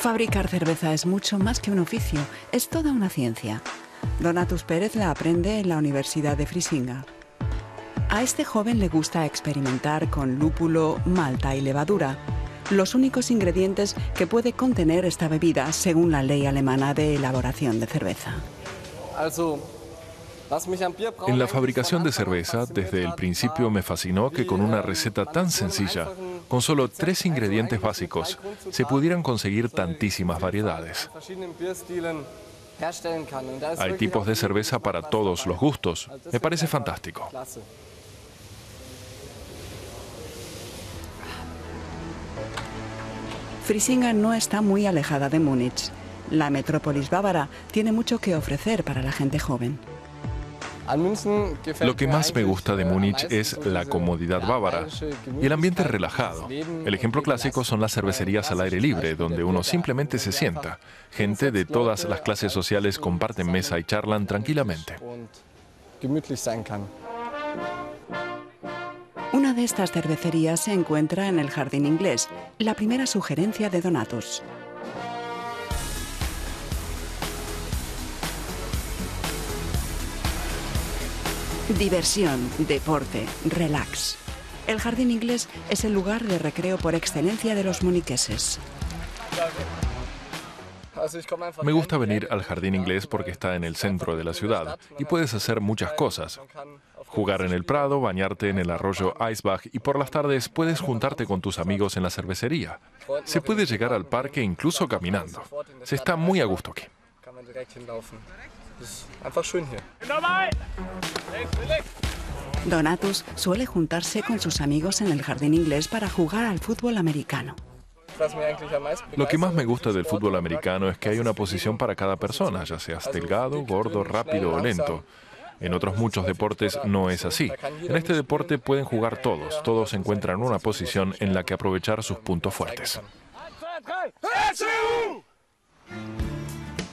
Fabricar cerveza es mucho más que un oficio, es toda una ciencia. Donatus Pérez la aprende en la Universidad de Frisinga. A este joven le gusta experimentar con lúpulo, malta y levadura, los únicos ingredientes que puede contener esta bebida según la ley alemana de elaboración de cerveza. En la fabricación de cerveza, desde el principio me fascinó que con una receta tan sencilla, con solo tres ingredientes básicos, se pudieran conseguir tantísimas variedades. Hay tipos de cerveza para todos los gustos. Me parece fantástico. Frisinga no está muy alejada de Múnich. La metrópolis bávara tiene mucho que ofrecer para la gente joven. Lo que más me gusta de Múnich es la comodidad bávara y el ambiente relajado. El ejemplo clásico son las cervecerías al aire libre, donde uno simplemente se sienta. Gente de todas las clases sociales comparten mesa y charlan tranquilamente. Una de estas cervecerías se encuentra en el Jardín Inglés, la primera sugerencia de Donatus. Diversión, deporte, relax. El jardín inglés es el lugar de recreo por excelencia de los muniqueses. Me gusta venir al jardín inglés porque está en el centro de la ciudad y puedes hacer muchas cosas. Jugar en el prado, bañarte en el arroyo Eisbach y por las tardes puedes juntarte con tus amigos en la cervecería. Se puede llegar al parque incluso caminando. Se está muy a gusto aquí. Donatus suele juntarse con sus amigos en el jardín inglés para jugar al fútbol americano. Lo que más me gusta del fútbol americano es que hay una posición para cada persona, ya seas delgado, gordo, rápido o lento. En otros muchos deportes no es así. En este deporte pueden jugar todos, todos encuentran una posición en la que aprovechar sus puntos fuertes.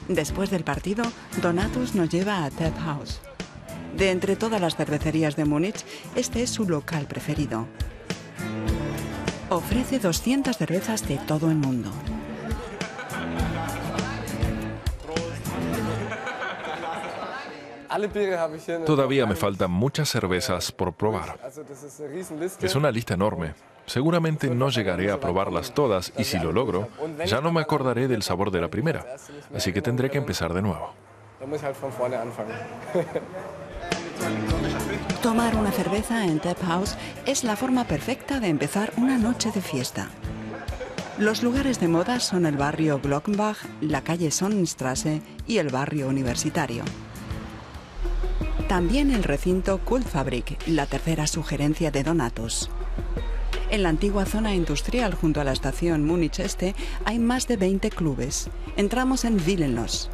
Después del partido, Donatus nos lleva a Ted House. De entre todas las cervecerías de Múnich, este es su local preferido. Ofrece 200 cervezas de todo el mundo. Todavía me faltan muchas cervezas por probar. Es una lista enorme. Seguramente no llegaré a probarlas todas y si lo logro, ya no me acordaré del sabor de la primera. Así que tendré que empezar de nuevo. Tomar una cerveza en Tap House es la forma perfecta de empezar una noche de fiesta. Los lugares de moda son el barrio Glockenbach, la calle Sonnenstraße y el barrio universitario. También el recinto Kultfabrik, la tercera sugerencia de Donatus. En la antigua zona industrial junto a la estación Múnich Este hay más de 20 clubes. Entramos en Willenlos.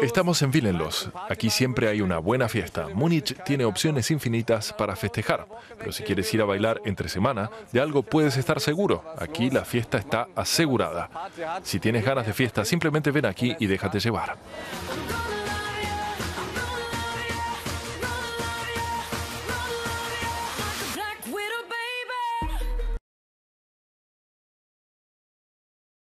Estamos en Willenlos. Aquí siempre hay una buena fiesta. Múnich tiene opciones infinitas para festejar. Pero si quieres ir a bailar entre semana, de algo puedes estar seguro. Aquí la fiesta está asegurada. Si tienes ganas de fiesta, simplemente ven aquí y déjate llevar.